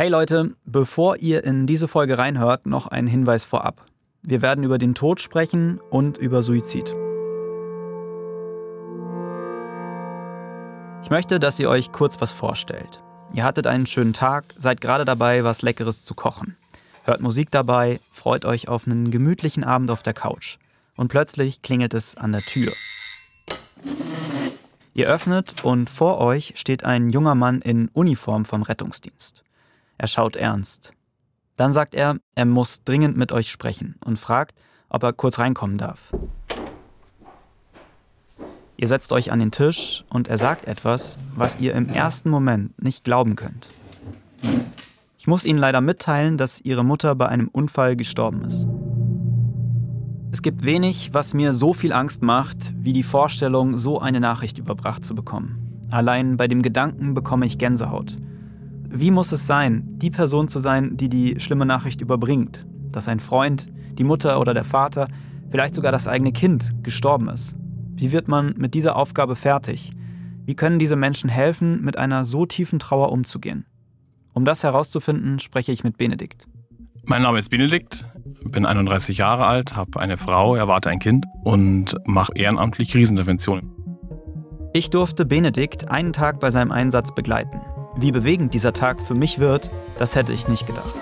Hey Leute, bevor ihr in diese Folge reinhört, noch ein Hinweis vorab. Wir werden über den Tod sprechen und über Suizid. Ich möchte, dass ihr euch kurz was vorstellt. Ihr hattet einen schönen Tag, seid gerade dabei, was Leckeres zu kochen. Hört Musik dabei, freut euch auf einen gemütlichen Abend auf der Couch. Und plötzlich klingelt es an der Tür. Ihr öffnet und vor euch steht ein junger Mann in Uniform vom Rettungsdienst. Er schaut ernst. Dann sagt er, er muss dringend mit euch sprechen und fragt, ob er kurz reinkommen darf. Ihr setzt euch an den Tisch und er sagt etwas, was ihr im ersten Moment nicht glauben könnt. Ich muss Ihnen leider mitteilen, dass Ihre Mutter bei einem Unfall gestorben ist. Es gibt wenig, was mir so viel Angst macht, wie die Vorstellung, so eine Nachricht überbracht zu bekommen. Allein bei dem Gedanken bekomme ich Gänsehaut. Wie muss es sein, die Person zu sein, die die schlimme Nachricht überbringt, dass ein Freund, die Mutter oder der Vater, vielleicht sogar das eigene Kind gestorben ist? Wie wird man mit dieser Aufgabe fertig? Wie können diese Menschen helfen, mit einer so tiefen Trauer umzugehen? Um das herauszufinden, spreche ich mit Benedikt. Mein Name ist Benedikt, bin 31 Jahre alt, habe eine Frau, erwarte ein Kind und mache ehrenamtlich Kriseninterventionen. Ich durfte Benedikt einen Tag bei seinem Einsatz begleiten. Wie bewegend dieser Tag für mich wird, das hätte ich nicht gedacht.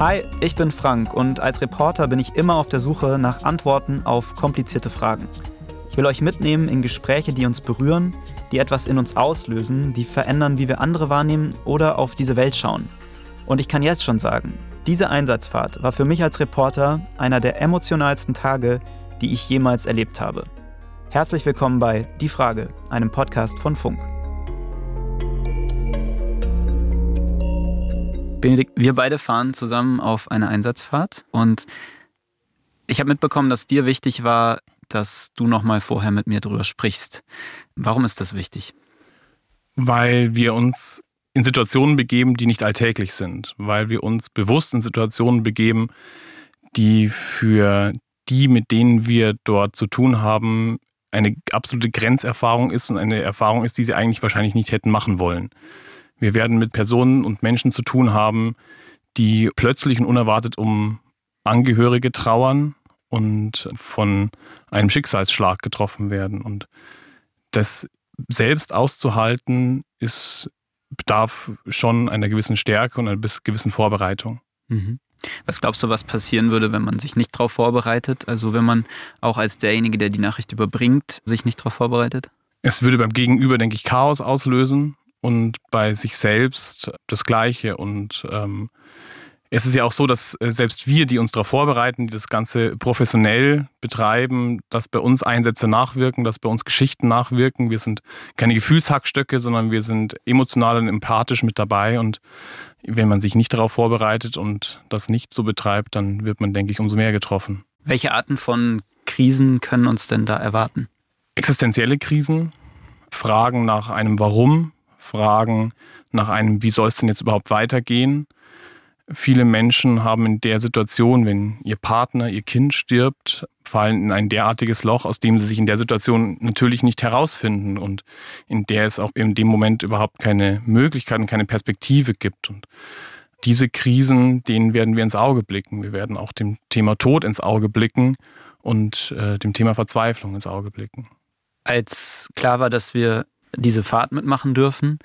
Hi, ich bin Frank und als Reporter bin ich immer auf der Suche nach Antworten auf komplizierte Fragen. Ich will euch mitnehmen in Gespräche, die uns berühren, die etwas in uns auslösen, die verändern, wie wir andere wahrnehmen oder auf diese Welt schauen. Und ich kann jetzt schon sagen, diese Einsatzfahrt war für mich als Reporter einer der emotionalsten Tage, die ich jemals erlebt habe. Herzlich willkommen bei Die Frage, einem Podcast von Funk. Benedikt, wir beide fahren zusammen auf eine Einsatzfahrt und ich habe mitbekommen, dass dir wichtig war, dass du noch mal vorher mit mir drüber sprichst. Warum ist das wichtig? Weil wir uns in Situationen begeben, die nicht alltäglich sind, weil wir uns bewusst in Situationen begeben, die für die, mit denen wir dort zu tun haben, eine absolute Grenzerfahrung ist und eine Erfahrung ist, die sie eigentlich wahrscheinlich nicht hätten machen wollen. Wir werden mit Personen und Menschen zu tun haben, die plötzlich und unerwartet um Angehörige trauern und von einem Schicksalsschlag getroffen werden. Und das selbst auszuhalten, ist, bedarf schon einer gewissen Stärke und einer gewissen Vorbereitung. Mhm. Was glaubst du, was passieren würde, wenn man sich nicht darauf vorbereitet? Also wenn man auch als derjenige, der die Nachricht überbringt, sich nicht darauf vorbereitet? Es würde beim Gegenüber, denke ich, Chaos auslösen und bei sich selbst das Gleiche. Und ähm, es ist ja auch so, dass äh, selbst wir, die uns darauf vorbereiten, die das Ganze professionell betreiben, dass bei uns Einsätze nachwirken, dass bei uns Geschichten nachwirken. Wir sind keine Gefühlshackstöcke, sondern wir sind emotional und empathisch mit dabei. Und wenn man sich nicht darauf vorbereitet und das nicht so betreibt, dann wird man, denke ich, umso mehr getroffen. Welche Arten von Krisen können uns denn da erwarten? Existenzielle Krisen, Fragen nach einem Warum, Fragen nach einem, wie soll es denn jetzt überhaupt weitergehen, Viele Menschen haben in der Situation, wenn ihr Partner, ihr Kind stirbt, fallen in ein derartiges Loch, aus dem sie sich in der Situation natürlich nicht herausfinden und in der es auch in dem Moment überhaupt keine Möglichkeit und keine Perspektive gibt. Und diese Krisen, denen werden wir ins Auge blicken. Wir werden auch dem Thema Tod ins Auge blicken und äh, dem Thema Verzweiflung ins Auge blicken. Als klar war, dass wir diese Fahrt mitmachen dürfen,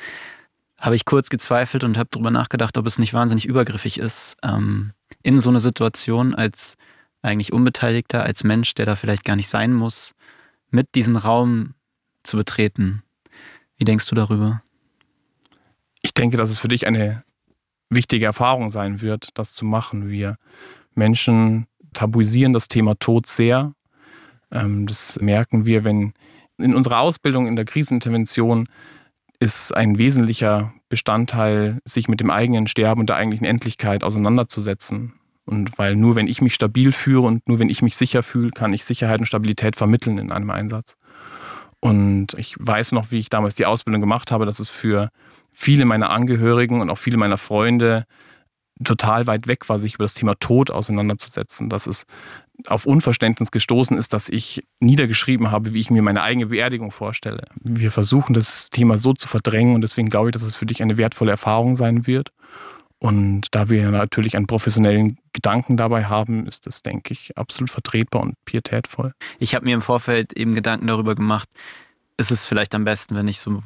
habe ich kurz gezweifelt und habe darüber nachgedacht, ob es nicht wahnsinnig übergriffig ist, ähm, in so eine Situation als eigentlich Unbeteiligter, als Mensch, der da vielleicht gar nicht sein muss, mit diesen Raum zu betreten. Wie denkst du darüber? Ich denke, dass es für dich eine wichtige Erfahrung sein wird, das zu machen. Wir Menschen tabuisieren das Thema Tod sehr. Ähm, das merken wir, wenn in unserer Ausbildung in der Krisenintervention ist ein wesentlicher Bestandteil, sich mit dem eigenen Sterben und der eigentlichen Endlichkeit auseinanderzusetzen. Und weil nur wenn ich mich stabil führe und nur wenn ich mich sicher fühle, kann ich Sicherheit und Stabilität vermitteln in einem Einsatz. Und ich weiß noch, wie ich damals die Ausbildung gemacht habe, dass es für viele meiner Angehörigen und auch viele meiner Freunde total weit weg war, sich über das Thema Tod auseinanderzusetzen, dass es auf Unverständnis gestoßen ist, dass ich niedergeschrieben habe, wie ich mir meine eigene Beerdigung vorstelle. Wir versuchen das Thema so zu verdrängen und deswegen glaube ich, dass es für dich eine wertvolle Erfahrung sein wird. Und da wir natürlich einen professionellen Gedanken dabei haben, ist das, denke ich, absolut vertretbar und pietätvoll. Ich habe mir im Vorfeld eben Gedanken darüber gemacht, ist es vielleicht am besten, wenn ich so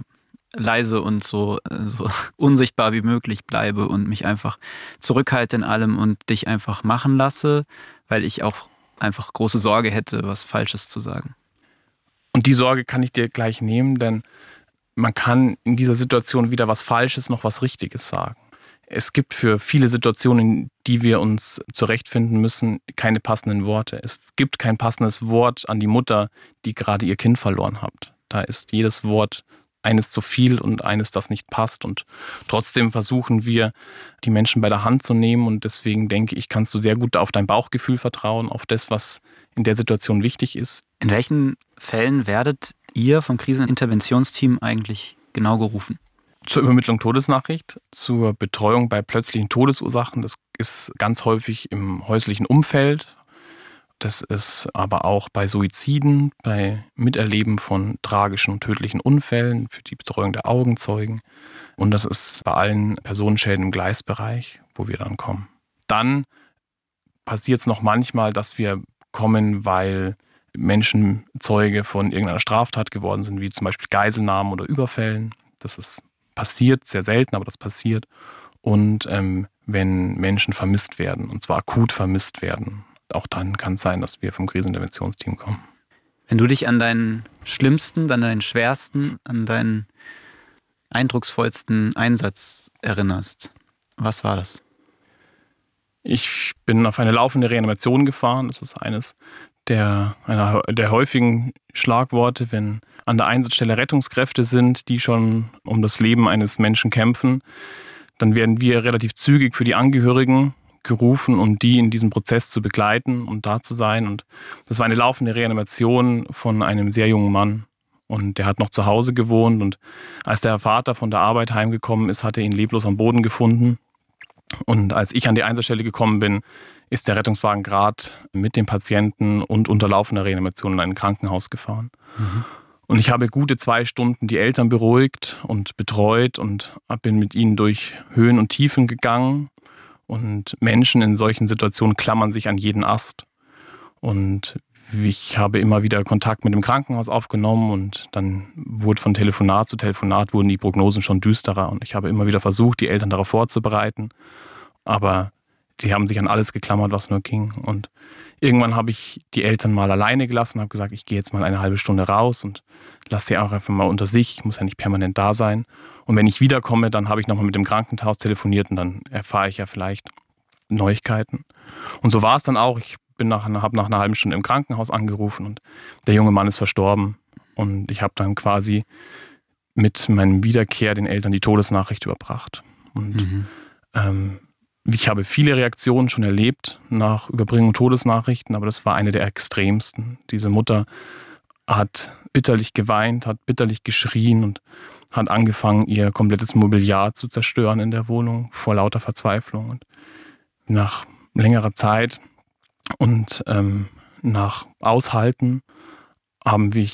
leise und so, so unsichtbar wie möglich bleibe und mich einfach zurückhalte in allem und dich einfach machen lasse, weil ich auch einfach große Sorge hätte, was Falsches zu sagen. Und die Sorge kann ich dir gleich nehmen, denn man kann in dieser Situation weder was Falsches noch was Richtiges sagen. Es gibt für viele Situationen, in die wir uns zurechtfinden müssen, keine passenden Worte. Es gibt kein passendes Wort an die Mutter, die gerade ihr Kind verloren hat. Da ist jedes Wort eines zu viel und eines, das nicht passt. Und trotzdem versuchen wir, die Menschen bei der Hand zu nehmen. Und deswegen denke ich, kannst du sehr gut auf dein Bauchgefühl vertrauen, auf das, was in der Situation wichtig ist. In welchen Fällen werdet ihr vom Kriseninterventionsteam eigentlich genau gerufen? Zur Übermittlung Todesnachricht, zur Betreuung bei plötzlichen Todesursachen. Das ist ganz häufig im häuslichen Umfeld, das ist aber auch bei Suiziden, bei Miterleben von tragischen und tödlichen Unfällen, für die Betreuung der Augenzeugen. Und das ist bei allen Personenschäden im Gleisbereich, wo wir dann kommen. Dann passiert es noch manchmal, dass wir kommen, weil Menschen Zeuge von irgendeiner Straftat geworden sind, wie zum Beispiel Geiselnahmen oder Überfällen. Das ist passiert, sehr selten, aber das passiert. Und ähm, wenn Menschen vermisst werden, und zwar akut vermisst werden auch dann kann es sein, dass wir vom Kriseninterventionsteam kommen. Wenn du dich an deinen schlimmsten, an deinen schwersten, an deinen eindrucksvollsten Einsatz erinnerst, was war das? Ich bin auf eine laufende Reanimation gefahren. Das ist eines der, einer der häufigen Schlagworte, wenn an der Einsatzstelle Rettungskräfte sind, die schon um das Leben eines Menschen kämpfen. Dann werden wir relativ zügig für die Angehörigen gerufen, um die in diesem Prozess zu begleiten und da zu sein. Und das war eine laufende Reanimation von einem sehr jungen Mann. Und der hat noch zu Hause gewohnt. Und als der Vater von der Arbeit heimgekommen ist, hat er ihn leblos am Boden gefunden. Und als ich an die Einsatzstelle gekommen bin, ist der Rettungswagen gerade mit dem Patienten und unter laufender Reanimation in ein Krankenhaus gefahren. Mhm. Und ich habe gute zwei Stunden die Eltern beruhigt und betreut und bin mit ihnen durch Höhen und Tiefen gegangen und Menschen in solchen Situationen klammern sich an jeden Ast. Und ich habe immer wieder Kontakt mit dem Krankenhaus aufgenommen und dann wurde von Telefonat zu Telefonat wurden die Prognosen schon düsterer. Und ich habe immer wieder versucht, die Eltern darauf vorzubereiten. Aber sie haben sich an alles geklammert, was nur ging. Und irgendwann habe ich die Eltern mal alleine gelassen, habe gesagt, ich gehe jetzt mal eine halbe Stunde raus und lasse sie auch einfach mal unter sich. Ich muss ja nicht permanent da sein. Und wenn ich wiederkomme, dann habe ich nochmal mit dem Krankenhaus telefoniert und dann erfahre ich ja vielleicht Neuigkeiten. Und so war es dann auch. Ich bin nach, habe nach einer halben Stunde im Krankenhaus angerufen und der junge Mann ist verstorben. Und ich habe dann quasi mit meinem Wiederkehr den Eltern die Todesnachricht überbracht. Und mhm. ähm, ich habe viele Reaktionen schon erlebt nach Überbringung Todesnachrichten, aber das war eine der extremsten. Diese Mutter hat bitterlich geweint, hat bitterlich geschrien und hat angefangen, ihr komplettes Mobiliar zu zerstören in der Wohnung vor lauter Verzweiflung. Und nach längerer Zeit und ähm, nach Aushalten haben wir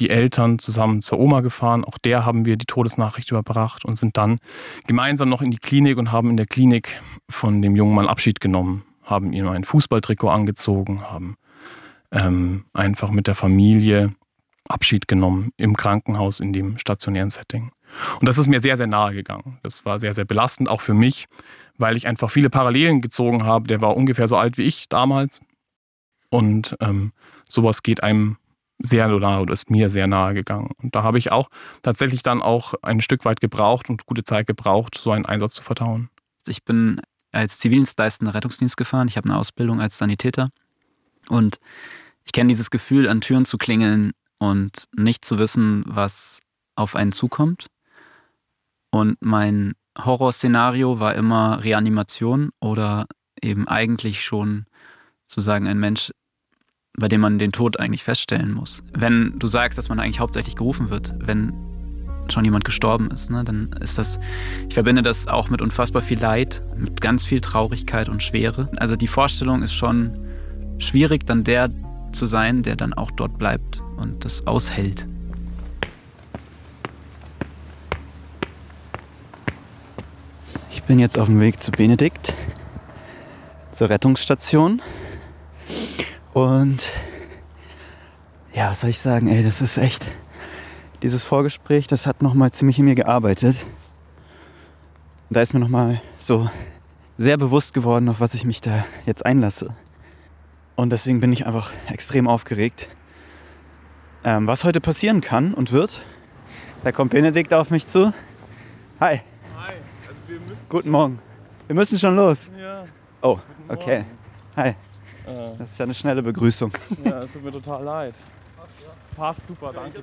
die Eltern zusammen zur Oma gefahren. Auch der haben wir die Todesnachricht überbracht und sind dann gemeinsam noch in die Klinik und haben in der Klinik von dem jungen Mann Abschied genommen, haben ihm ein Fußballtrikot angezogen, haben ähm, einfach mit der Familie Abschied genommen im Krankenhaus in dem stationären Setting. Und das ist mir sehr, sehr nahe gegangen. Das war sehr, sehr belastend, auch für mich, weil ich einfach viele Parallelen gezogen habe. Der war ungefähr so alt wie ich damals. Und ähm, sowas geht einem sehr nahe oder ist mir sehr nahe gegangen. Und da habe ich auch tatsächlich dann auch ein Stück weit gebraucht und gute Zeit gebraucht, so einen Einsatz zu vertauen. Ich bin als Zivildienstleistender Rettungsdienst gefahren. Ich habe eine Ausbildung als Sanitäter. Und ich kenne dieses Gefühl, an Türen zu klingeln und nicht zu wissen, was auf einen zukommt. Und mein Horrorszenario war immer Reanimation oder eben eigentlich schon zu sagen, ein Mensch, bei dem man den Tod eigentlich feststellen muss. Wenn du sagst, dass man eigentlich hauptsächlich gerufen wird, wenn schon jemand gestorben ist, ne, dann ist das, ich verbinde das auch mit unfassbar viel Leid, mit ganz viel Traurigkeit und Schwere. Also die Vorstellung ist schon schwierig, dann der zu sein, der dann auch dort bleibt und das aushält. Ich bin jetzt auf dem Weg zu Benedikt, zur Rettungsstation. Und ja, was soll ich sagen, ey, das ist echt. Dieses Vorgespräch, das hat nochmal ziemlich in mir gearbeitet. Da ist mir nochmal so sehr bewusst geworden, auf was ich mich da jetzt einlasse. Und deswegen bin ich einfach extrem aufgeregt. Ähm, was heute passieren kann und wird. Da kommt Benedikt auf mich zu. Hi. Hi. Also Guten Morgen. Wir müssen schon los. ja. Oh, okay. Hi. Das ist ja eine schnelle Begrüßung. Ja, es tut mir total leid. Passt super, danke.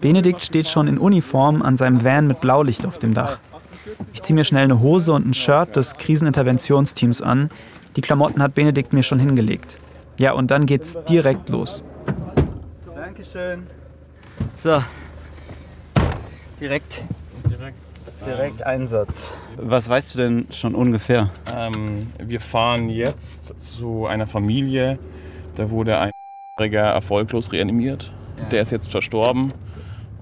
Benedikt steht schon in Uniform an seinem Van mit Blaulicht auf dem Dach. Ich ziehe mir schnell eine Hose und ein Shirt des Kriseninterventionsteams an. Die Klamotten hat Benedikt mir schon hingelegt. Ja, und dann geht's direkt los. Dankeschön. So. Direkt, Direkt. Einsatz. Was weißt du denn schon ungefähr? Ähm, wir fahren jetzt zu einer Familie. Da wurde ein erfolglos reanimiert. Der ist jetzt verstorben.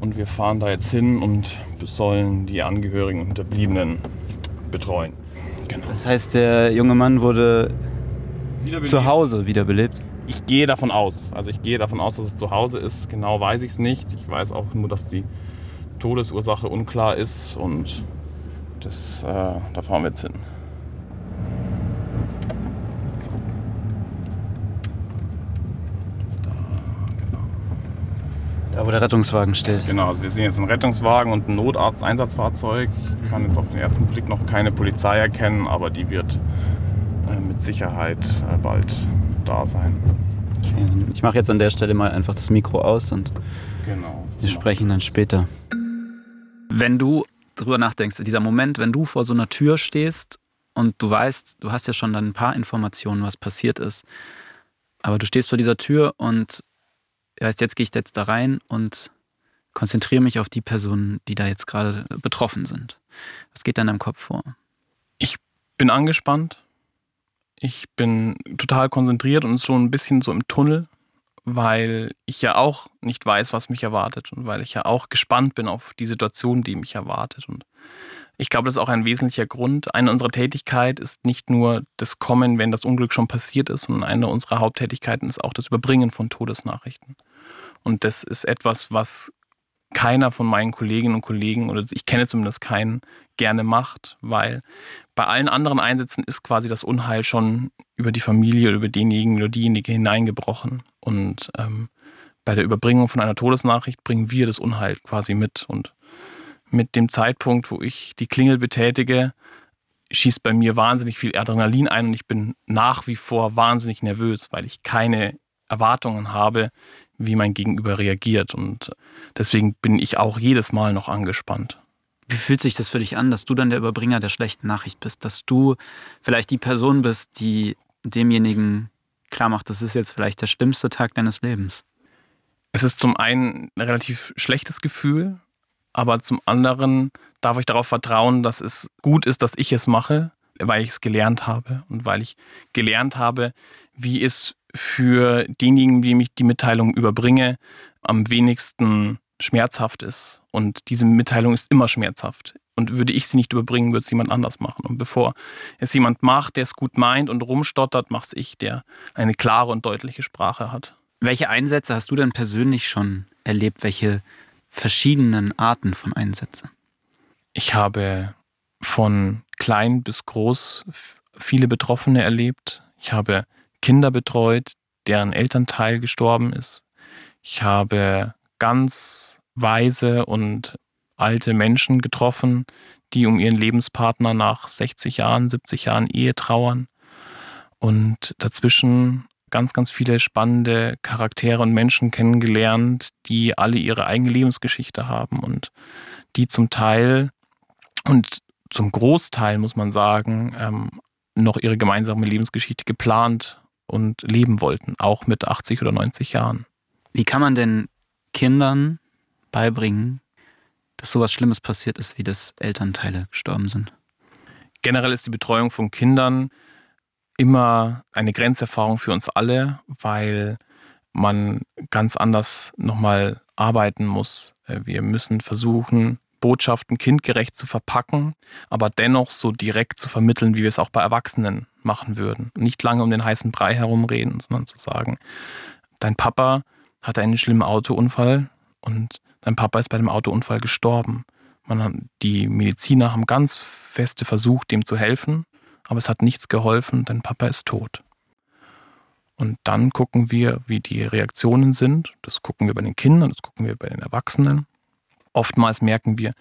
Und wir fahren da jetzt hin und sollen die Angehörigen und Hinterbliebenen betreuen. Genau. Das heißt, der junge Mann wurde zu Hause wiederbelebt. Ich gehe davon aus. Also ich gehe davon aus, dass es zu Hause ist. Genau weiß ich es nicht. Ich weiß auch nur, dass die Todesursache unklar ist und das, äh, da fahren wir jetzt hin. Da, wo der Rettungswagen steht. Genau, also wir sehen jetzt einen Rettungswagen und ein Notarzt-Einsatzfahrzeug. Ich kann jetzt auf den ersten Blick noch keine Polizei erkennen, aber die wird äh, mit Sicherheit äh, bald da sein. Okay, ich mache jetzt an der Stelle mal einfach das Mikro aus und Genau. wir sprechen dann später. Wenn du drüber nachdenkst, dieser Moment, wenn du vor so einer Tür stehst und du weißt, du hast ja schon dann ein paar Informationen, was passiert ist, aber du stehst vor dieser Tür und heißt, jetzt gehe ich jetzt da rein und konzentriere mich auf die Personen, die da jetzt gerade betroffen sind. Was geht dann in deinem Kopf vor? bin angespannt. Ich bin total konzentriert und so ein bisschen so im Tunnel, weil ich ja auch nicht weiß, was mich erwartet und weil ich ja auch gespannt bin auf die Situation, die mich erwartet. Und ich glaube, das ist auch ein wesentlicher Grund. Eine unserer Tätigkeit ist nicht nur das Kommen, wenn das Unglück schon passiert ist, sondern eine unserer Haupttätigkeiten ist auch das Überbringen von Todesnachrichten. Und das ist etwas, was keiner von meinen Kolleginnen und Kollegen, oder ich kenne zumindest keinen, gerne macht, weil bei allen anderen Einsätzen ist quasi das Unheil schon über die Familie, über denjenigen oder diejenige hineingebrochen. Und ähm, bei der Überbringung von einer Todesnachricht bringen wir das Unheil quasi mit. Und mit dem Zeitpunkt, wo ich die Klingel betätige, schießt bei mir wahnsinnig viel Adrenalin ein und ich bin nach wie vor wahnsinnig nervös, weil ich keine Erwartungen habe, wie mein Gegenüber reagiert. Und deswegen bin ich auch jedes Mal noch angespannt. Wie fühlt sich das für dich an, dass du dann der Überbringer der schlechten Nachricht bist? Dass du vielleicht die Person bist, die demjenigen klar macht, das ist jetzt vielleicht der schlimmste Tag deines Lebens? Es ist zum einen ein relativ schlechtes Gefühl, aber zum anderen darf ich darauf vertrauen, dass es gut ist, dass ich es mache, weil ich es gelernt habe und weil ich gelernt habe, wie es für denjenigen, dem ich die Mitteilung überbringe, am wenigsten schmerzhaft ist. Und diese Mitteilung ist immer schmerzhaft. Und würde ich sie nicht überbringen, würde es jemand anders machen. Und bevor es jemand macht, der es gut meint und rumstottert, macht es ich, der eine klare und deutliche Sprache hat. Welche Einsätze hast du denn persönlich schon erlebt? Welche verschiedenen Arten von Einsätzen? Ich habe von klein bis groß viele Betroffene erlebt. Ich habe Kinder betreut, deren Elternteil gestorben ist. Ich habe ganz weise und alte Menschen getroffen, die um ihren Lebenspartner nach 60 Jahren, 70 Jahren Ehe trauern. Und dazwischen ganz, ganz viele spannende Charaktere und Menschen kennengelernt, die alle ihre eigene Lebensgeschichte haben und die zum Teil und zum Großteil, muss man sagen, ähm, noch ihre gemeinsame Lebensgeschichte geplant und leben wollten, auch mit 80 oder 90 Jahren. Wie kann man denn Kindern beibringen, dass sowas Schlimmes passiert ist, wie dass Elternteile gestorben sind? Generell ist die Betreuung von Kindern immer eine Grenzerfahrung für uns alle, weil man ganz anders nochmal arbeiten muss. Äh, wir müssen versuchen, Botschaften kindgerecht zu verpacken, aber dennoch so direkt zu vermitteln, wie wir es auch bei Erwachsenen machen würden. Nicht lange um den heißen Brei herumreden, sondern zu sagen, dein Papa hatte einen schlimmen Autounfall und dein Papa ist bei dem Autounfall gestorben. Hat, die Mediziner haben ganz feste versucht, dem zu helfen, aber es hat nichts geholfen, dein Papa ist tot. Und dann gucken wir, wie die Reaktionen sind. Das gucken wir bei den Kindern, das gucken wir bei den Erwachsenen. Oftmals merken wir,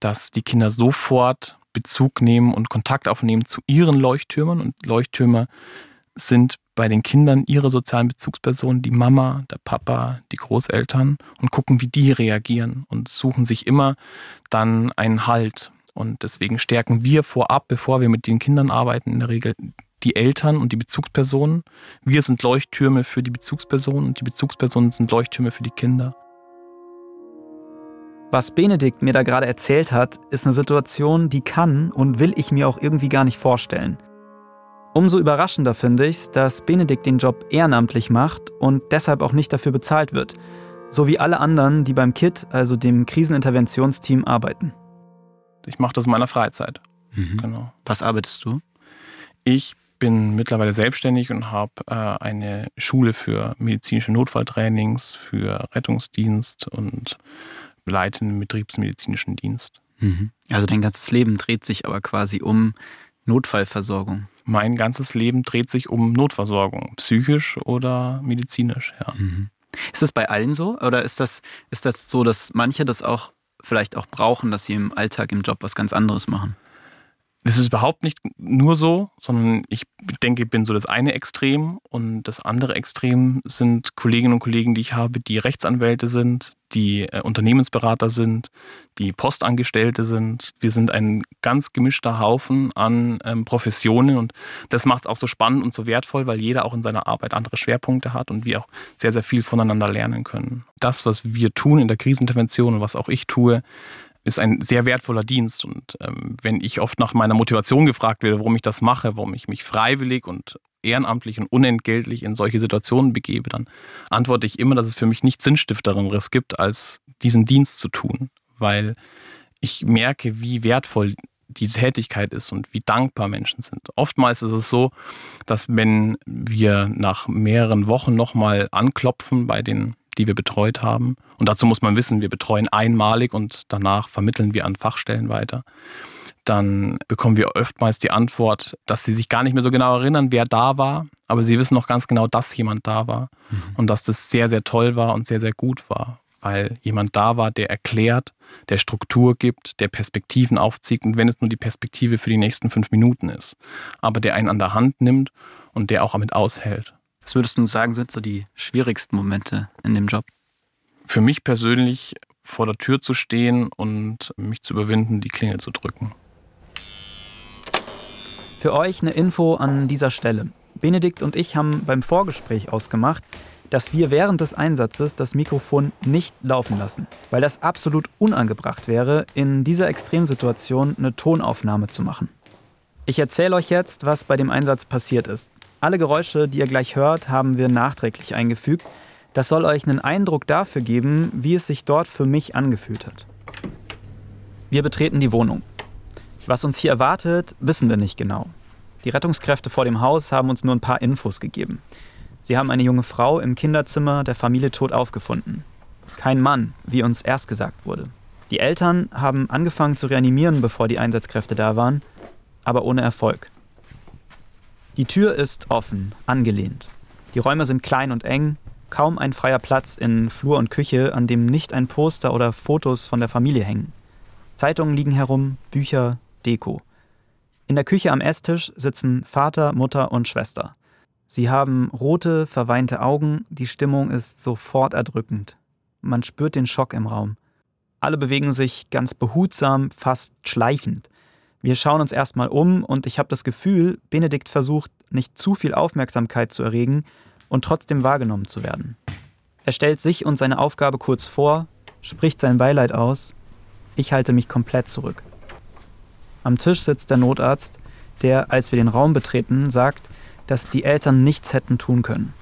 dass die Kinder sofort Bezug nehmen und Kontakt aufnehmen zu ihren Leuchttürmern. Und Leuchttürmer sind bei den Kindern ihre sozialen Bezugspersonen, die Mama, der Papa, die Großeltern und gucken, wie die reagieren und suchen sich immer dann einen Halt. Und deswegen stärken wir vorab, bevor wir mit den Kindern arbeiten, in der Regel die Eltern und die Bezugspersonen. Wir sind Leuchttürme für die Bezugspersonen und die Bezugspersonen sind Leuchttürme für die Kinder. Was Benedikt mir da gerade erzählt hat, ist eine Situation, die kann und will ich mir auch irgendwie gar nicht vorstellen. Umso überraschender finde ich es, dass Benedikt den Job ehrenamtlich macht und deshalb auch nicht dafür bezahlt wird, so wie alle anderen, die beim KIT, also dem Kriseninterventionsteam, arbeiten. Ich mache das in meiner Freizeit. Mhm. Genau. Was arbeitest du? Ich bin mittlerweile selbstständig und habe äh, eine Schule für medizinische Notfalltrainings, für Rettungsdienst und leite einen betriebsmedizinischen Dienst. Mhm. Also dein ganzes Leben dreht sich aber quasi um Notfallversorgung. Mein ganzes Leben dreht sich um Notversorgung, psychisch oder medizinisch, ja. Mhm. Ist das bei allen so? Oder ist das, ist das so, dass manche das auch vielleicht auch brauchen, dass sie im Alltag, im Job was ganz anderes machen? Das ist überhaupt nicht nur so, sondern ich denke, ich bin so das eine Extrem und das andere Extrem sind Kolleginnen und Kollegen, die ich habe, die Rechtsanwälte sind, die äh, Unternehmensberater sind, die Postangestellte sind. Wir sind ein ganz gemischter Haufen an ähm, Professionen und das macht es auch so spannend und so wertvoll, weil jeder auch in seiner Arbeit andere Schwerpunkte hat und wir auch sehr, sehr viel voneinander lernen können. Das, was wir tun in der Krisenintervention und was auch ich tue, ist ein sehr wertvoller Dienst. Und ähm, wenn ich oft nach meiner Motivation gefragt werde, warum ich das mache, warum ich mich freiwillig und ehrenamtlich und unentgeltlich in solche Situationen begebe, dann antworte ich immer, dass es für mich nichts Sinnstifteres gibt, als diesen Dienst zu tun. Weil ich merke, wie wertvoll diese Tätigkeit ist und wie dankbar Menschen sind. Oftmals ist es so, dass wenn wir nach mehreren Wochen nochmal anklopfen bei den die wir betreut haben. Und dazu muss man wissen, wir betreuen einmalig und danach vermitteln wir an Fachstellen weiter. Dann bekommen wir oftmals die Antwort, dass sie sich gar nicht mehr so genau erinnern, wer da war, aber sie wissen noch ganz genau, dass jemand da war mhm. und dass das sehr, sehr toll war und sehr, sehr gut war, weil jemand da war, der erklärt, der Struktur gibt, der Perspektiven aufzieht und wenn es nur die Perspektive für die nächsten fünf Minuten ist, aber der einen an der Hand nimmt und der auch damit aushält. Was würdest du sagen, sind so die schwierigsten Momente in dem Job? Für mich persönlich vor der Tür zu stehen und mich zu überwinden, die Klingel zu drücken. Für euch eine Info an dieser Stelle. Benedikt und ich haben beim Vorgespräch ausgemacht, dass wir während des Einsatzes das Mikrofon nicht laufen lassen, weil das absolut unangebracht wäre, in dieser Extremsituation eine Tonaufnahme zu machen. Ich erzähle euch jetzt, was bei dem Einsatz passiert ist. Alle Geräusche, die ihr gleich hört, haben wir nachträglich eingefügt. Das soll euch einen Eindruck dafür geben, wie es sich dort für mich angefühlt hat. Wir betreten die Wohnung. Was uns hier erwartet, wissen wir nicht genau. Die Rettungskräfte vor dem Haus haben uns nur ein paar Infos gegeben. Sie haben eine junge Frau im Kinderzimmer der Familie tot aufgefunden. Kein Mann, wie uns erst gesagt wurde. Die Eltern haben angefangen zu reanimieren, bevor die Einsatzkräfte da waren, aber ohne Erfolg. Die Tür ist offen, angelehnt. Die Räume sind klein und eng, kaum ein freier Platz in Flur und Küche, an dem nicht ein Poster oder Fotos von der Familie hängen. Zeitungen liegen herum, Bücher, Deko. In der Küche am Esstisch sitzen Vater, Mutter und Schwester. Sie haben rote, verweinte Augen, die Stimmung ist sofort erdrückend. Man spürt den Schock im Raum. Alle bewegen sich ganz behutsam, fast schleichend. Wir schauen uns erstmal um und ich habe das Gefühl, Benedikt versucht, nicht zu viel Aufmerksamkeit zu erregen und trotzdem wahrgenommen zu werden. Er stellt sich und seine Aufgabe kurz vor, spricht sein Beileid aus Ich halte mich komplett zurück. Am Tisch sitzt der Notarzt, der, als wir den Raum betreten, sagt, dass die Eltern nichts hätten tun können.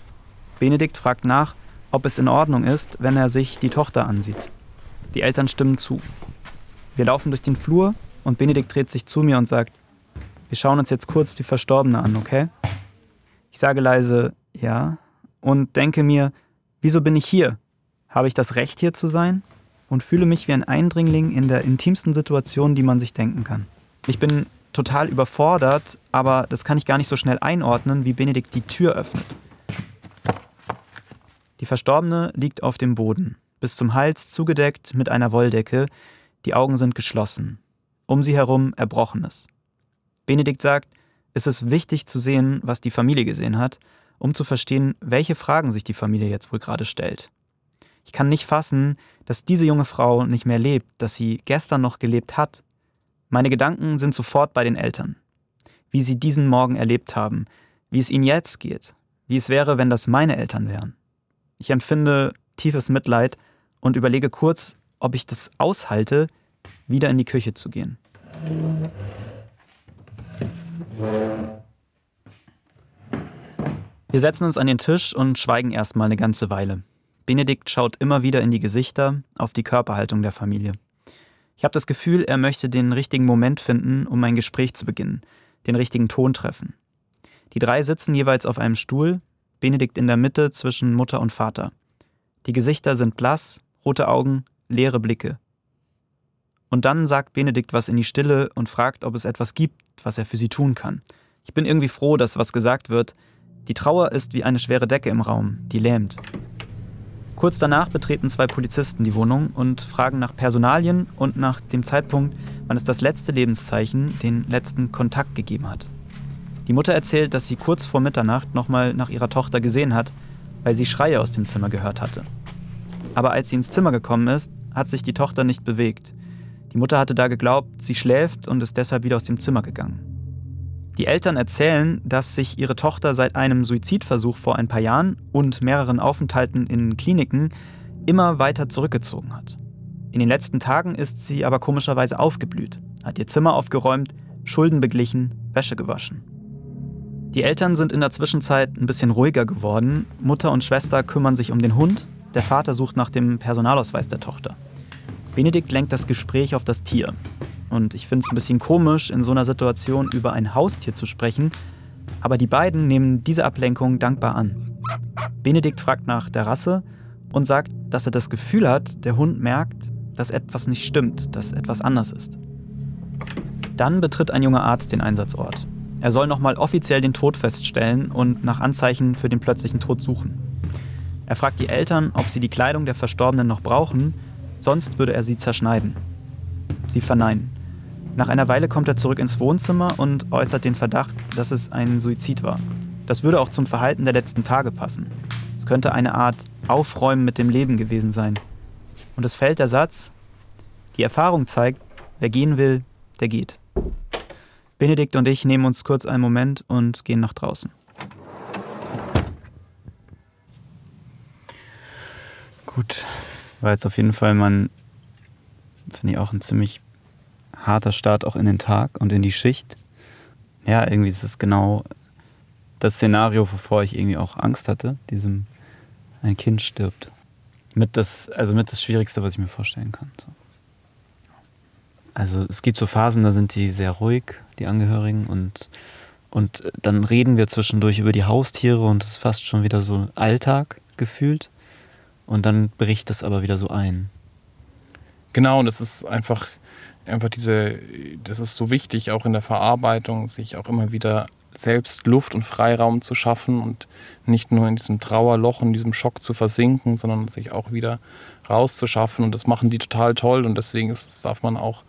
Benedikt fragt nach, ob es in Ordnung ist, wenn er sich die Tochter ansieht. Die Eltern stimmen zu. Wir laufen durch den Flur und Benedikt dreht sich zu mir und sagt, wir schauen uns jetzt kurz die Verstorbene an, okay? Ich sage leise ja und denke mir, wieso bin ich hier? Habe ich das Recht hier zu sein? Und fühle mich wie ein Eindringling in der intimsten Situation, die man sich denken kann. Ich bin total überfordert, aber das kann ich gar nicht so schnell einordnen, wie Benedikt die Tür öffnet. Die Verstorbene liegt auf dem Boden, bis zum Hals zugedeckt mit einer Wolldecke, die Augen sind geschlossen. Um sie herum Erbrochenes. Benedikt sagt, es ist wichtig zu sehen, was die Familie gesehen hat, um zu verstehen, welche Fragen sich die Familie jetzt wohl gerade stellt. Ich kann nicht fassen, dass diese junge Frau nicht mehr lebt, dass sie gestern noch gelebt hat. Meine Gedanken sind sofort bei den Eltern. Wie sie diesen Morgen erlebt haben, wie es ihnen jetzt geht, wie es wäre, wenn das meine Eltern wären. Ich empfinde tiefes Mitleid und überlege kurz, ob ich das aushalte, wieder in die Küche zu gehen. Wir setzen uns an den Tisch und schweigen erstmal eine ganze Weile. Benedikt schaut immer wieder in die Gesichter, auf die Körperhaltung der Familie. Ich habe das Gefühl, er möchte den richtigen Moment finden, um ein Gespräch zu beginnen, den richtigen Ton treffen. Die drei sitzen jeweils auf einem Stuhl, Benedikt in der Mitte zwischen Mutter und Vater. Die Gesichter sind blass, rote Augen, leere Blicke. Und dann sagt Benedikt was in die Stille und fragt, ob es etwas gibt, was er für sie tun kann. Ich bin irgendwie froh, dass was gesagt wird. Die Trauer ist wie eine schwere Decke im Raum, die lähmt. Kurz danach betreten zwei Polizisten die Wohnung und fragen nach Personalien und nach dem Zeitpunkt, wann es das letzte Lebenszeichen, den letzten Kontakt gegeben hat. Die Mutter erzählt, dass sie kurz vor Mitternacht nochmal nach ihrer Tochter gesehen hat, weil sie Schreie aus dem Zimmer gehört hatte. Aber als sie ins Zimmer gekommen ist, hat sich die Tochter nicht bewegt. Die Mutter hatte da geglaubt, sie schläft und ist deshalb wieder aus dem Zimmer gegangen. Die Eltern erzählen, dass sich ihre Tochter seit einem Suizidversuch vor ein paar Jahren und mehreren Aufenthalten in Kliniken immer weiter zurückgezogen hat. In den letzten Tagen ist sie aber komischerweise aufgeblüht, hat ihr Zimmer aufgeräumt, Schulden beglichen, Wäsche gewaschen. Die Eltern sind in der Zwischenzeit ein bisschen ruhiger geworden. Mutter und Schwester kümmern sich um den Hund, der Vater sucht nach dem Personalausweis der Tochter. Benedikt lenkt das Gespräch auf das Tier. Und ich finde es ein bisschen komisch, in so einer Situation über ein Haustier zu sprechen, aber die beiden nehmen diese Ablenkung dankbar an. Benedikt fragt nach der Rasse und sagt, dass er das Gefühl hat, der Hund merkt, dass etwas nicht stimmt, dass etwas anders ist. Dann betritt ein junger Arzt den Einsatzort. Er soll nochmal offiziell den Tod feststellen und nach Anzeichen für den plötzlichen Tod suchen. Er fragt die Eltern, ob sie die Kleidung der Verstorbenen noch brauchen Sonst würde er sie zerschneiden. Sie verneinen. Nach einer Weile kommt er zurück ins Wohnzimmer und äußert den Verdacht, dass es ein Suizid war. Das würde auch zum Verhalten der letzten Tage passen. Es könnte eine Art Aufräumen mit dem Leben gewesen sein. Und es fällt der Satz, die Erfahrung zeigt, wer gehen will, der geht. Benedikt und ich nehmen uns kurz einen Moment und gehen nach draußen. Gut, war jetzt auf jeden Fall mein, finde ich auch ein ziemlich harter Start auch in den Tag und in die Schicht. Ja, irgendwie ist es genau das Szenario, wovor ich irgendwie auch Angst hatte, diesem ein Kind stirbt. Mit das, also mit das Schwierigste, was ich mir vorstellen kann. So. Also es gibt so Phasen, da sind die sehr ruhig, die Angehörigen, und, und dann reden wir zwischendurch über die Haustiere und es ist fast schon wieder so Alltag gefühlt. Und dann bricht das aber wieder so ein. Genau, und das ist einfach, einfach diese, das ist so wichtig, auch in der Verarbeitung, sich auch immer wieder selbst Luft und Freiraum zu schaffen und nicht nur in diesem Trauerloch, in diesem Schock zu versinken, sondern sich auch wieder rauszuschaffen. Und das machen die total toll und deswegen ist, darf man auch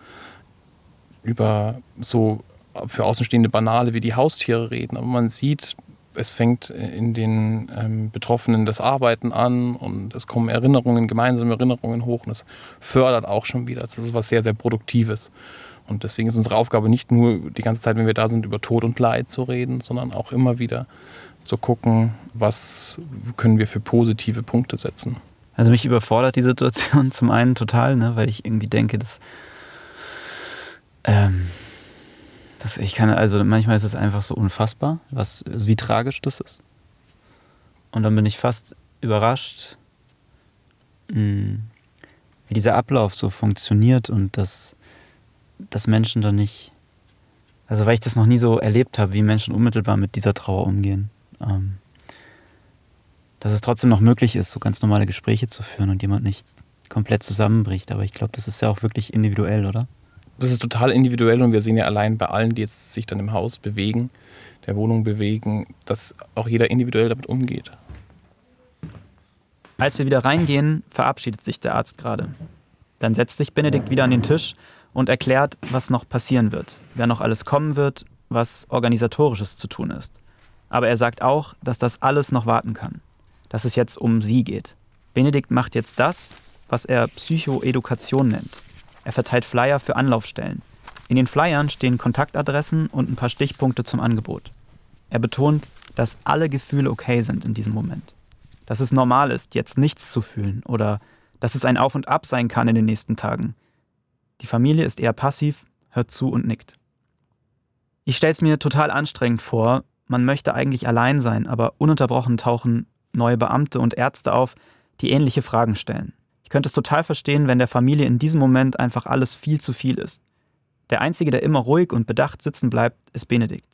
über so für Außenstehende Banale wie die Haustiere reden. Aber man sieht, es fängt in den ähm, Betroffenen das Arbeiten an und es kommen Erinnerungen, gemeinsame Erinnerungen hoch und das fördert auch schon wieder. Das ist was sehr, sehr Produktives. Und deswegen ist unsere Aufgabe nicht nur die ganze Zeit, wenn wir da sind, über Tod und Leid zu reden, sondern auch immer wieder zu gucken, was können wir für positive Punkte setzen. Also mich überfordert die Situation zum einen total, ne, weil ich irgendwie denke, dass Ähm, das, ich kann, also manchmal ist es einfach so unfassbar, was, wie tragisch das ist. Und dann bin ich fast überrascht, hm, wie dieser Ablauf so funktioniert und dass, dass Menschen dann nicht, also weil ich das noch nie so erlebt habe, wie Menschen unmittelbar mit dieser Trauer umgehen. Ähm, dass es trotzdem noch möglich ist, so ganz normale Gespräche zu führen und jemand nicht komplett zusammenbricht. Aber ich glaube, das ist ja auch wirklich individuell, oder? Das ist total individuell und wir sehen ja allein bei allen, die jetzt sich dann im Haus bewegen, der Wohnung bewegen, dass auch jeder individuell damit umgeht. Als wir wieder reingehen, verabschiedet sich der Arzt gerade. Dann setzt sich Benedikt wieder an den Tisch und erklärt, was noch passieren wird, wer noch alles kommen wird, was organisatorisches zu tun ist. Aber er sagt auch, dass das alles noch warten kann, dass es jetzt um sie geht. Benedikt macht jetzt das, was er Psychoedukation nennt. Er verteilt Flyer für Anlaufstellen. In den Flyern stehen Kontaktadressen und ein paar Stichpunkte zum Angebot. Er betont, dass alle Gefühle okay sind in diesem Moment. Dass es normal ist, jetzt nichts zu fühlen oder dass es ein Auf und Ab sein kann in den nächsten Tagen. Die Familie ist eher passiv, hört zu und nickt. Ich stelle es mir total anstrengend vor, man möchte eigentlich allein sein, aber ununterbrochen tauchen neue Beamte und Ärzte auf, die ähnliche Fragen stellen. Ich könnte es total verstehen, wenn der Familie in diesem Moment einfach alles viel zu viel ist. Der Einzige, der immer ruhig und bedacht sitzen bleibt, ist Benedikt.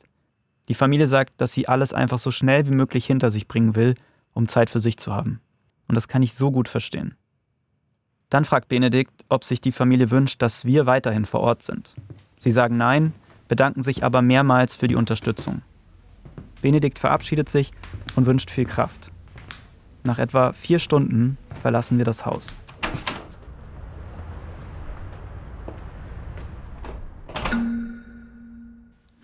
Die Familie sagt, dass sie alles einfach so schnell wie möglich hinter sich bringen will, um Zeit für sich zu haben. Und das kann ich so gut verstehen. Dann fragt Benedikt, ob sich die Familie wünscht, dass wir weiterhin vor Ort sind. Sie sagen nein, bedanken sich aber mehrmals für die Unterstützung. Benedikt verabschiedet sich und wünscht viel Kraft. Nach etwa vier Stunden verlassen wir das Haus.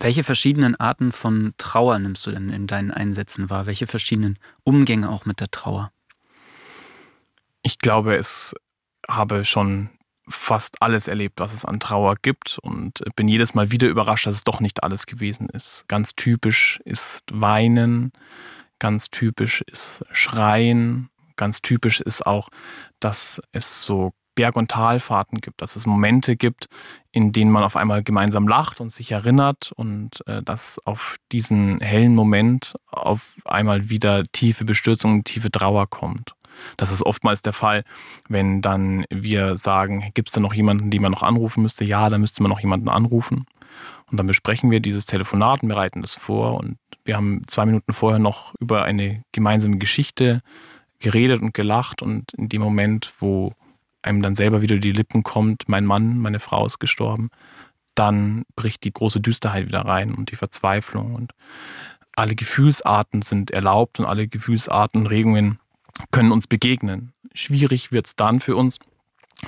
Welche verschiedenen Arten von Trauer nimmst du denn in deinen Einsätzen wahr? Welche verschiedenen Umgänge auch mit der Trauer? Ich glaube, es habe schon fast alles erlebt, was es an Trauer gibt und bin jedes Mal wieder überrascht, dass es doch nicht alles gewesen ist. Ganz typisch ist Weinen, ganz typisch ist Schreien, ganz typisch ist auch, dass es so Berg- und Talfahrten gibt, dass es Momente gibt, in denen man auf einmal gemeinsam lacht und sich erinnert und äh, dass auf diesen hellen Moment auf einmal wieder tiefe Bestürzung, tiefe Trauer kommt. Das ist oftmals der Fall, wenn dann wir sagen, gibt es da noch jemanden, den man noch anrufen müsste? Ja, da müsste man noch jemanden anrufen. Und dann besprechen wir dieses Telefonat und bereiten das vor. Und wir haben zwei Minuten vorher noch über eine gemeinsame Geschichte geredet und gelacht. Und in dem Moment, wo einem dann selber wieder die Lippen kommt, mein Mann, meine Frau ist gestorben, dann bricht die große Düsterheit wieder rein und die Verzweiflung und alle Gefühlsarten sind erlaubt und alle Gefühlsarten, Regungen können uns begegnen. Schwierig wird es dann für uns,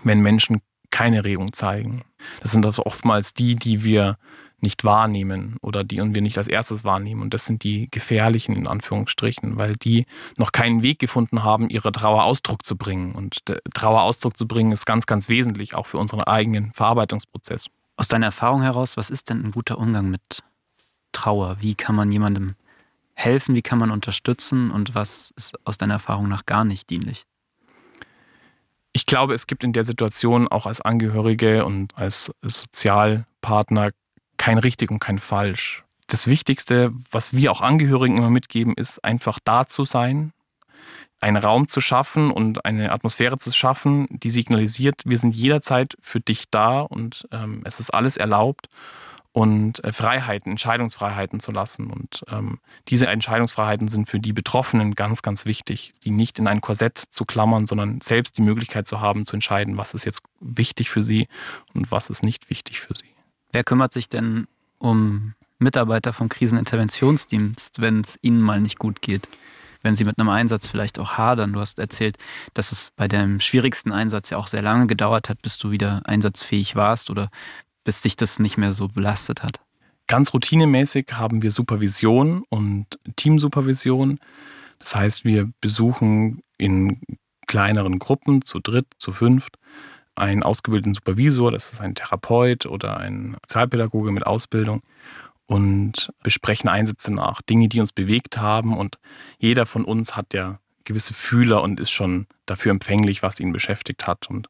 wenn Menschen keine Regung zeigen. Das sind oftmals die, die wir nicht wahrnehmen oder die wir nicht als erstes wahrnehmen. Und das sind die gefährlichen in Anführungsstrichen, weil die noch keinen Weg gefunden haben, ihre Trauer Ausdruck zu bringen. Und Trauer Ausdruck zu bringen ist ganz, ganz wesentlich, auch für unseren eigenen Verarbeitungsprozess. Aus deiner Erfahrung heraus, was ist denn ein guter Umgang mit Trauer? Wie kann man jemandem helfen? Wie kann man unterstützen? Und was ist aus deiner Erfahrung nach gar nicht dienlich? Ich glaube, es gibt in der Situation auch als Angehörige und als Sozialpartner kein richtig und kein falsch. Das Wichtigste, was wir auch Angehörigen immer mitgeben, ist einfach da zu sein, einen Raum zu schaffen und eine Atmosphäre zu schaffen, die signalisiert, wir sind jederzeit für dich da und ähm, es ist alles erlaubt und äh, Freiheiten, Entscheidungsfreiheiten zu lassen. Und ähm, diese Entscheidungsfreiheiten sind für die Betroffenen ganz, ganz wichtig, die nicht in ein Korsett zu klammern, sondern selbst die Möglichkeit zu haben, zu entscheiden, was ist jetzt wichtig für sie und was ist nicht wichtig für sie. Wer kümmert sich denn um Mitarbeiter vom Kriseninterventionsdienst, wenn es ihnen mal nicht gut geht? Wenn sie mit einem Einsatz vielleicht auch hadern. Du hast erzählt, dass es bei dem schwierigsten Einsatz ja auch sehr lange gedauert hat, bis du wieder einsatzfähig warst oder bis sich das nicht mehr so belastet hat. Ganz routinemäßig haben wir Supervision und Teamsupervision. Das heißt, wir besuchen in kleineren Gruppen, zu dritt, zu fünft, einen ausgebildeten Supervisor, das ist ein Therapeut oder ein Sozialpädagoge mit Ausbildung und besprechen Einsätze nach, Dinge, die uns bewegt haben. Und jeder von uns hat ja gewisse Fühler und ist schon dafür empfänglich, was ihn beschäftigt hat und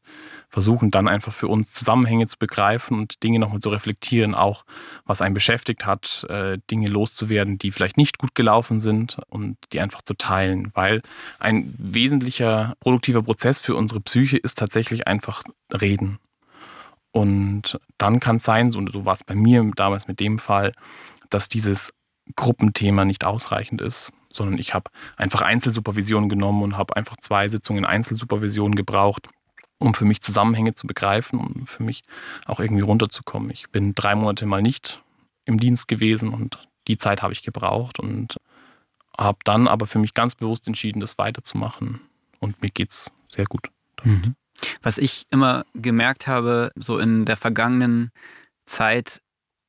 versuchen dann einfach für uns Zusammenhänge zu begreifen und Dinge nochmal zu reflektieren, auch was einen beschäftigt hat, äh, Dinge loszuwerden, die vielleicht nicht gut gelaufen sind und die einfach zu teilen, weil ein wesentlicher produktiver Prozess für unsere Psyche ist tatsächlich einfach Reden. Und dann kann es sein, so, so war es bei mir damals mit dem Fall, dass dieses Gruppenthema nicht ausreichend ist, sondern ich habe einfach Einzelsupervision genommen und habe einfach zwei Sitzungen Einzelsupervision gebraucht, um für mich Zusammenhänge zu begreifen und für mich auch irgendwie runterzukommen. Ich bin drei Monate mal nicht im Dienst gewesen und die Zeit habe ich gebraucht und habe dann aber für mich ganz bewusst entschieden, das weiterzumachen. Und mir geht es sehr gut. Mhm. Was ich immer gemerkt habe, so in der vergangenen Zeit,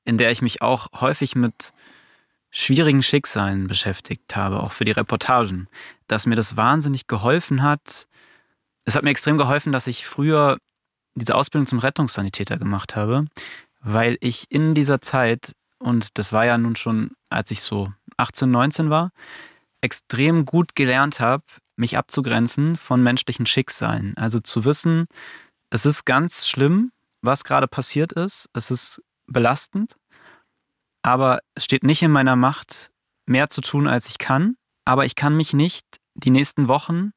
in der ich mich auch häufig mit schwierigen Schicksalen beschäftigt habe, auch für die Reportagen, dass mir das wahnsinnig geholfen hat. Es hat mir extrem geholfen, dass ich früher diese Ausbildung zum Rettungssanitäter gemacht habe, weil ich in dieser Zeit, und das war ja nun schon, als ich so 18, 19 war, extrem gut gelernt habe, mich abzugrenzen von menschlichen Schicksalen. Also zu wissen, es ist ganz schlimm, was gerade passiert ist. Es ist belastend aber es steht nicht in meiner Macht, mehr zu tun, als ich kann. Aber ich kann mich nicht die nächsten Wochen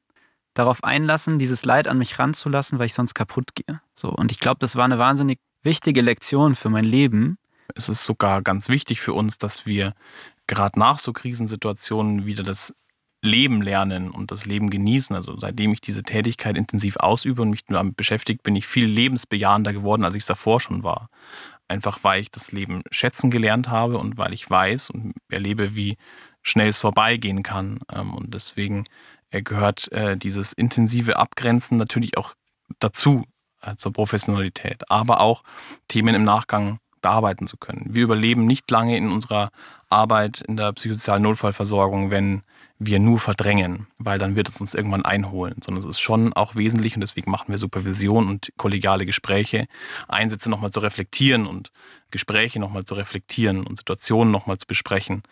darauf einlassen, dieses Leid an mich ranzulassen, weil ich sonst kaputt gehe. So, und ich glaube, das war eine wahnsinnig wichtige Lektion für mein Leben. Es ist sogar ganz wichtig für uns, dass wir gerade nach so Krisensituationen wieder das Leben lernen und das Leben genießen. Also seitdem ich diese Tätigkeit intensiv ausübe und mich damit beschäftigt, bin ich viel lebensbejahender geworden, als ich es davor schon war einfach weil ich das Leben schätzen gelernt habe und weil ich weiß und erlebe, wie schnell es vorbeigehen kann. Ähm, und deswegen äh, gehört äh, dieses intensive Abgrenzen natürlich auch dazu äh, zur Professionalität, aber auch Themen im Nachgang bearbeiten zu können. Wir überleben nicht lange in unserer Arbeit in der psychosozialen Notfallversorgung, wenn wir nur verdrängen, weil dann wird es uns irgendwann einholen, sondern es ist schon auch wesentlich und deswegen machen wir Supervision und kollegiale Gespräche, Einsätze nochmal zu reflektieren und Gespräche nochmal zu reflektieren und Situationen nochmal zu besprechen,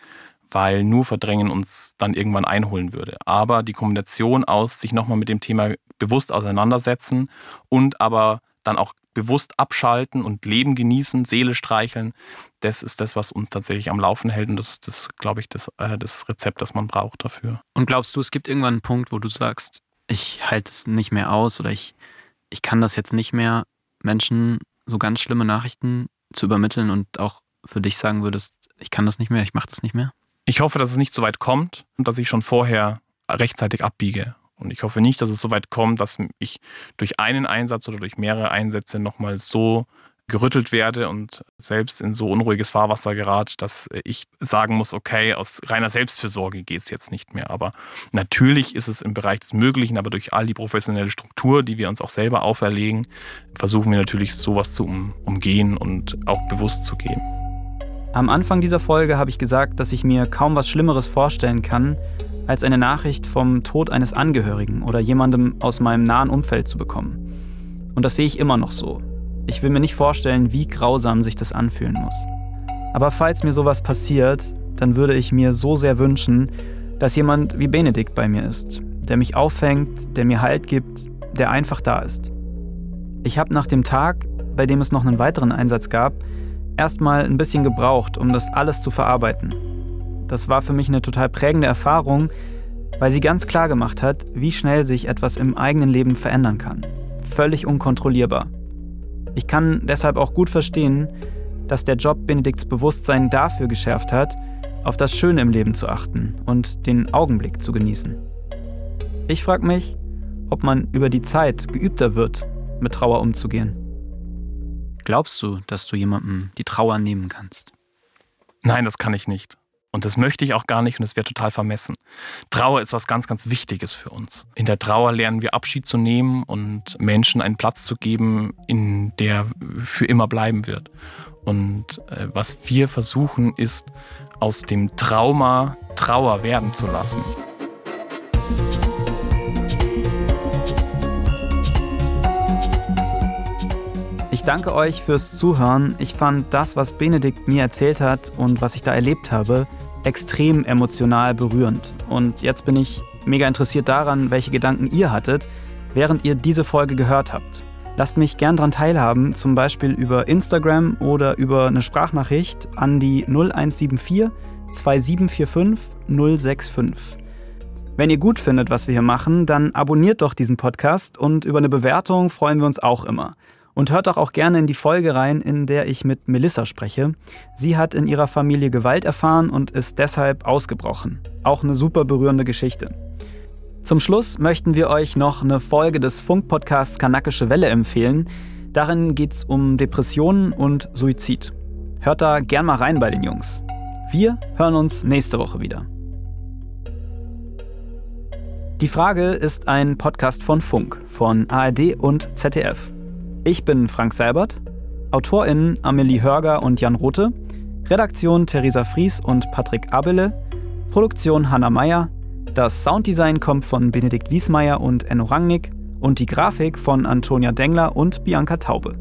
weil nur Verdrängen uns dann irgendwann einholen würde. Aber die Kombination aus sich nochmal mit dem Thema bewusst auseinandersetzen und aber dann auch bewusst abschalten und Leben genießen, Seele streicheln, das ist das, was uns tatsächlich am Laufen hält. Und das ist, das, glaube ich, das, äh, das Rezept, das man braucht dafür. Und glaubst du, es gibt irgendwann einen Punkt, wo du sagst, ich halte es nicht mehr aus oder ich, ich kann das jetzt nicht mehr, Menschen so ganz schlimme Nachrichten zu übermitteln und auch für dich sagen würdest, ich kann das nicht mehr, ich mache das nicht mehr? Ich hoffe, dass es nicht so weit kommt und dass ich schon vorher rechtzeitig abbiege und ich hoffe nicht, dass es so weit kommt, dass ich durch einen Einsatz oder durch mehrere Einsätze nochmal so gerüttelt werde und selbst in so unruhiges Fahrwasser gerate, dass ich sagen muss, okay, aus reiner Selbstfürsorge geht es jetzt nicht mehr. Aber natürlich ist es im Bereich des Möglichen, aber durch all die professionelle Struktur, die wir uns auch selber auferlegen, versuchen wir natürlich sowas zu umgehen und auch bewusst zu gehen. Am Anfang dieser Folge habe ich gesagt, dass ich mir kaum was Schlimmeres vorstellen kann, als eine Nachricht vom Tod eines Angehörigen oder jemandem aus meinem nahen Umfeld zu bekommen. Und das sehe ich immer noch so. Ich will mir nicht vorstellen, wie grausam sich das anfühlen muss. Aber falls mir sowas passiert, dann würde ich mir so sehr wünschen, dass jemand wie Benedikt bei mir ist, der mich auffängt, der mir Halt gibt, der einfach da ist. Ich habe nach dem Tag, bei dem es noch einen weiteren Einsatz gab, erstmal ein bisschen gebraucht, um das alles zu verarbeiten das war für mich eine total prägende Erfahrung, weil sie ganz klar gemacht hat, wie schnell sich etwas im eigenen Leben verändern kann. Völlig unkontrollierbar. Ich kann deshalb auch gut verstehen, dass der Job Benedikts Bewusstsein dafür geschärft hat, auf das Schöne im Leben zu achten und den Augenblick zu genießen. Ich frage mich, ob man über die Zeit geübter wird, mit Trauer umzugehen. Glaubst du, dass du jemandem die Trauer nehmen kannst? Nein, das kann ich nicht. Und das möchte ich auch gar nicht und es wäre total vermessen. Trauer ist was ganz, ganz Wichtiges für uns. In der Trauer lernen wir Abschied zu nehmen und Menschen einen Platz zu geben, in der für immer bleiben wird. Und äh, was wir versuchen, ist, aus dem Trauma Trauer werden zu lassen. Ich danke euch fürs Zuhören. Ich fand das, was Benedikt mir erzählt hat und was ich da erlebt habe, extrem emotional berührend. Und jetzt bin ich mega interessiert daran, welche Gedanken ihr hattet, während ihr diese Folge gehört habt. Lasst mich gern daran teilhaben, zum Beispiel über Instagram oder über eine Sprachnachricht an die 0174 2745 065. Wenn ihr gut findet, was wir hier machen, dann abonniert doch diesen Podcast und über eine Bewertung freuen wir uns auch immer. Und hört doch auch gerne in die Folge rein, in der ich mit Melissa spreche. Sie hat in ihrer Familie Gewalt erfahren und ist deshalb ausgebrochen. Auch eine super berührende Geschichte. Zum Schluss möchten wir euch noch eine Folge des Funkpodcasts Kanakische Welle empfehlen. Darin geht es um Depressionen und Suizid. Hört da gern mal rein bei den Jungs. Wir hören uns nächste Woche wieder. Die Frage ist ein Podcast von Funk, von ARD und ZDF. Ich bin Frank Seibert, AutorInnen Amelie Hörger und Jan Rothe, Redaktion Theresa Fries und Patrick Abele, Produktion Hanna Meyer, das Sounddesign kommt von Benedikt Wiesmeier und Enno Rangnick und die Grafik von Antonia Dengler und Bianca Taube.